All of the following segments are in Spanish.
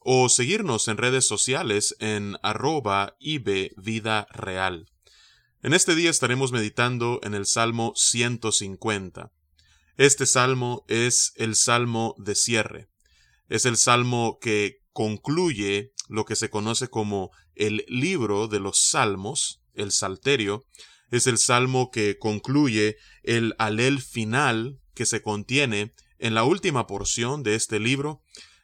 o seguirnos en redes sociales en arroba Vida Real. En este día estaremos meditando en el Salmo 150. Este salmo es el salmo de cierre. Es el salmo que concluye lo que se conoce como el libro de los salmos, el salterio. Es el salmo que concluye el alel final que se contiene en la última porción de este libro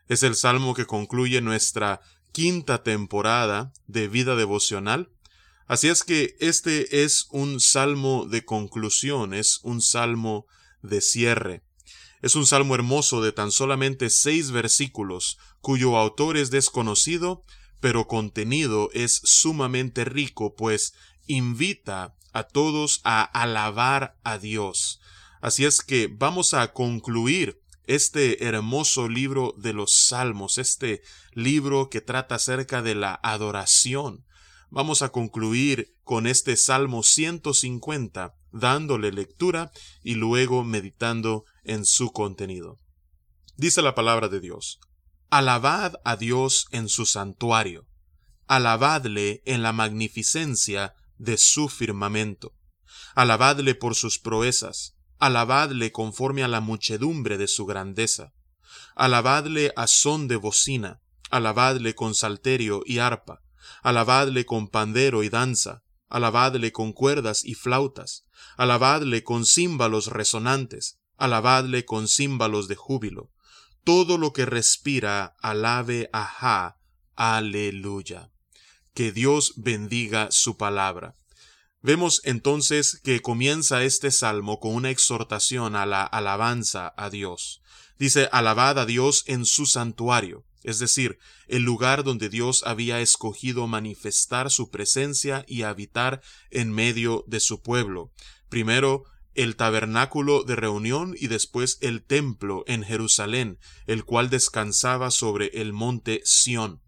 es el salmo que concluye nuestra quinta temporada de vida devocional. Así es que este es un salmo de conclusión, es un salmo de cierre. Es un salmo hermoso de tan solamente seis versículos, cuyo autor es desconocido, pero contenido es sumamente rico, pues invita a todos a alabar a Dios. Así es que vamos a concluir este hermoso libro de los Salmos, este libro que trata acerca de la adoración. Vamos a concluir con este Salmo 150, dándole lectura y luego meditando en su contenido. Dice la palabra de Dios, Alabad a Dios en su santuario, alabadle en la magnificencia de su firmamento, alabadle por sus proezas, alabadle conforme a la muchedumbre de su grandeza, alabadle a son de bocina, alabadle con salterio y arpa, alabadle con pandero y danza, alabadle con cuerdas y flautas, alabadle con címbalos resonantes, alabadle con címbalos de júbilo. Todo lo que respira, alabe a Ja, aleluya. Que Dios bendiga su palabra. Vemos entonces que comienza este salmo con una exhortación a la alabanza a Dios. Dice, alabad a Dios en su santuario, es decir, el lugar donde Dios había escogido manifestar su presencia y habitar en medio de su pueblo. Primero, el tabernáculo de reunión y después el templo en Jerusalén, el cual descansaba sobre el monte Sión.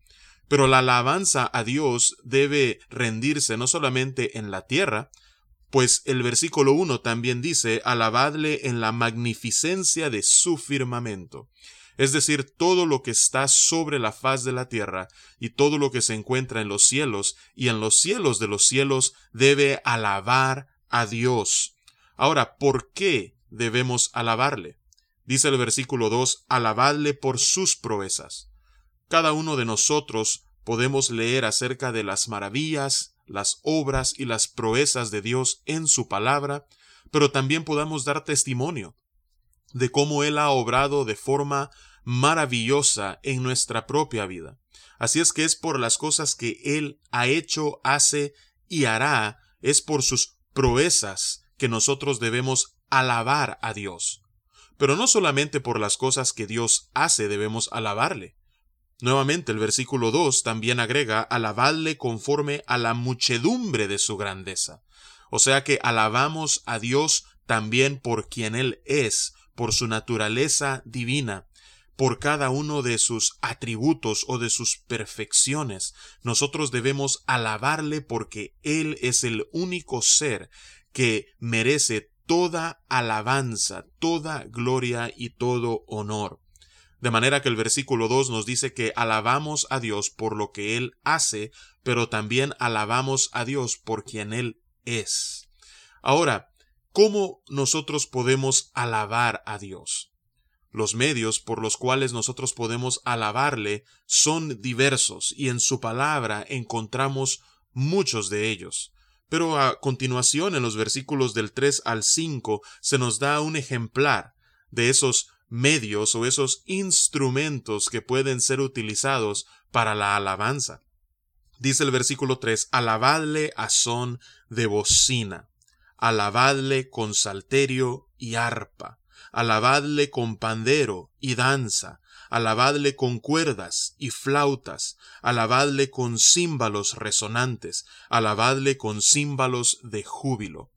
Pero la alabanza a Dios debe rendirse no solamente en la tierra, pues el versículo 1 también dice, alabadle en la magnificencia de su firmamento. Es decir, todo lo que está sobre la faz de la tierra y todo lo que se encuentra en los cielos y en los cielos de los cielos debe alabar a Dios. Ahora, ¿por qué debemos alabarle? Dice el versículo 2, alabadle por sus proezas. Cada uno de nosotros podemos leer acerca de las maravillas, las obras y las proezas de Dios en su palabra, pero también podamos dar testimonio de cómo Él ha obrado de forma maravillosa en nuestra propia vida. Así es que es por las cosas que Él ha hecho, hace y hará, es por sus proezas que nosotros debemos alabar a Dios. Pero no solamente por las cosas que Dios hace debemos alabarle, Nuevamente el versículo 2 también agrega alabadle conforme a la muchedumbre de su grandeza. O sea que alabamos a Dios también por quien Él es, por su naturaleza divina, por cada uno de sus atributos o de sus perfecciones. Nosotros debemos alabarle porque Él es el único ser que merece toda alabanza, toda gloria y todo honor. De manera que el versículo 2 nos dice que alabamos a Dios por lo que Él hace, pero también alabamos a Dios por quien Él es. Ahora, ¿cómo nosotros podemos alabar a Dios? Los medios por los cuales nosotros podemos alabarle son diversos y en su palabra encontramos muchos de ellos. Pero a continuación en los versículos del 3 al 5 se nos da un ejemplar de esos medios o esos instrumentos que pueden ser utilizados para la alabanza. Dice el versículo 3, alabadle a son de bocina, alabadle con salterio y arpa, alabadle con pandero y danza, alabadle con cuerdas y flautas, alabadle con címbalos resonantes, alabadle con címbalos de júbilo.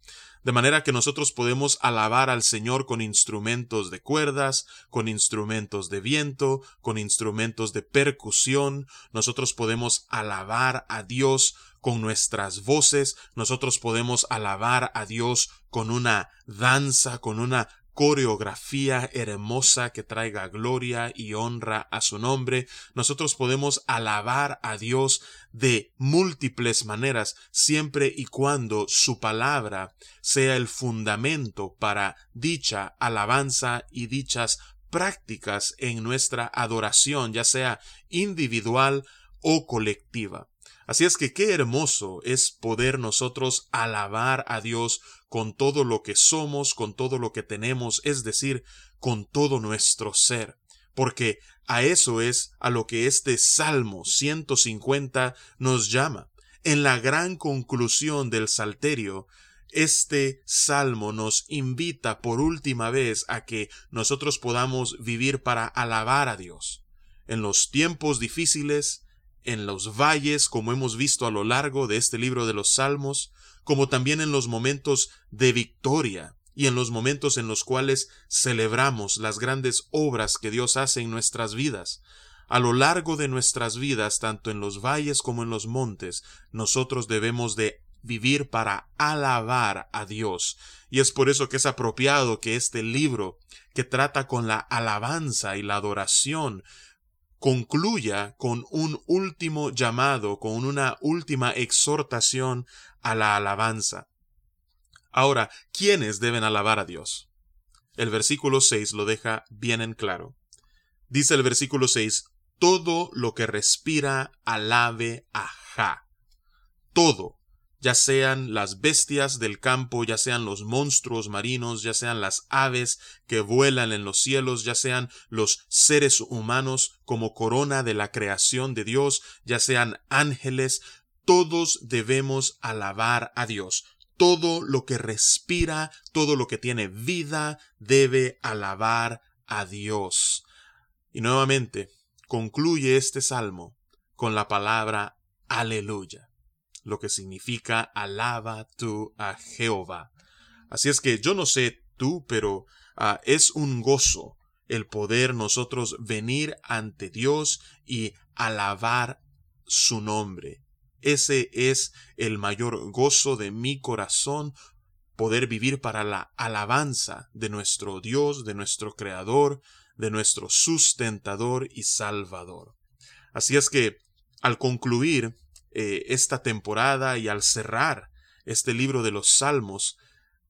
De manera que nosotros podemos alabar al Señor con instrumentos de cuerdas, con instrumentos de viento, con instrumentos de percusión. Nosotros podemos alabar a Dios con nuestras voces. Nosotros podemos alabar a Dios con una danza, con una coreografía hermosa que traiga gloria y honra a su nombre. Nosotros podemos alabar a Dios de múltiples maneras, siempre y cuando su palabra sea el fundamento para dicha alabanza y dichas prácticas en nuestra adoración, ya sea individual o colectiva. Así es que qué hermoso es poder nosotros alabar a Dios con todo lo que somos, con todo lo que tenemos, es decir, con todo nuestro ser. Porque a eso es a lo que este Salmo 150 nos llama. En la gran conclusión del Salterio, este salmo nos invita por última vez a que nosotros podamos vivir para alabar a Dios. En los tiempos difíciles, en los valles, como hemos visto a lo largo de este libro de los Salmos, como también en los momentos de victoria y en los momentos en los cuales celebramos las grandes obras que Dios hace en nuestras vidas. A lo largo de nuestras vidas, tanto en los valles como en los montes, nosotros debemos de vivir para alabar a Dios. Y es por eso que es apropiado que este libro, que trata con la alabanza y la adoración, concluya con un último llamado, con una última exhortación a la alabanza. Ahora, ¿quiénes deben alabar a Dios? El versículo 6 lo deja bien en claro. Dice el versículo 6, todo lo que respira alabe a Ja. Todo, ya sean las bestias del campo, ya sean los monstruos marinos, ya sean las aves que vuelan en los cielos, ya sean los seres humanos como corona de la creación de Dios, ya sean ángeles, todos debemos alabar a Dios. Todo lo que respira, todo lo que tiene vida, debe alabar a Dios. Y nuevamente, concluye este salmo con la palabra aleluya lo que significa alaba tú a Jehová. Así es que yo no sé tú, pero ah, es un gozo el poder nosotros venir ante Dios y alabar su nombre. Ese es el mayor gozo de mi corazón, poder vivir para la alabanza de nuestro Dios, de nuestro Creador, de nuestro sustentador y Salvador. Así es que, al concluir eh, esta temporada y al cerrar este libro de los Salmos,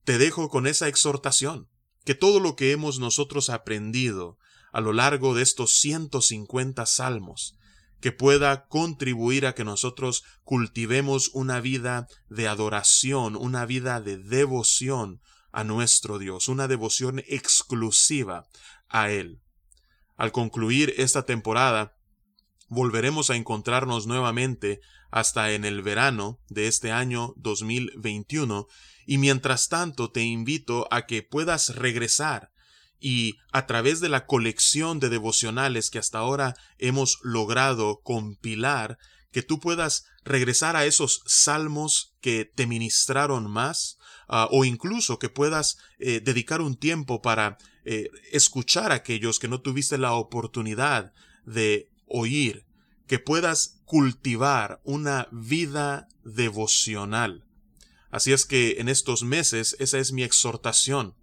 te dejo con esa exhortación, que todo lo que hemos nosotros aprendido a lo largo de estos 150 salmos, que pueda contribuir a que nosotros cultivemos una vida de adoración, una vida de devoción a nuestro Dios, una devoción exclusiva a Él. Al concluir esta temporada, volveremos a encontrarnos nuevamente hasta en el verano de este año 2021 y mientras tanto te invito a que puedas regresar y a través de la colección de devocionales que hasta ahora hemos logrado compilar, que tú puedas regresar a esos salmos que te ministraron más, ah, o incluso que puedas eh, dedicar un tiempo para eh, escuchar a aquellos que no tuviste la oportunidad de oír que puedas cultivar una vida devocional. Así es que en estos meses esa es mi exhortación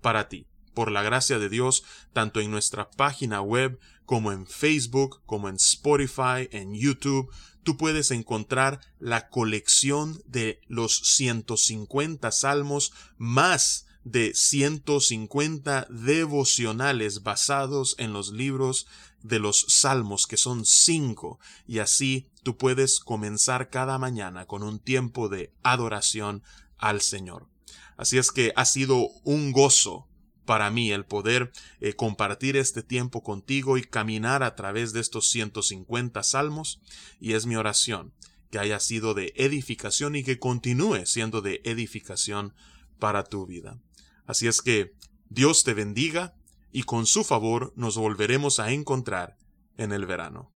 para ti. Por la gracia de Dios, tanto en nuestra página web como en Facebook, como en Spotify, en YouTube, tú puedes encontrar la colección de los 150 salmos más de 150 devocionales basados en los libros de los salmos, que son cinco, y así tú puedes comenzar cada mañana con un tiempo de adoración al Señor. Así es que ha sido un gozo para mí el poder eh, compartir este tiempo contigo y caminar a través de estos 150 salmos, y es mi oración que haya sido de edificación y que continúe siendo de edificación para tu vida. Así es que Dios te bendiga y con su favor nos volveremos a encontrar en el verano.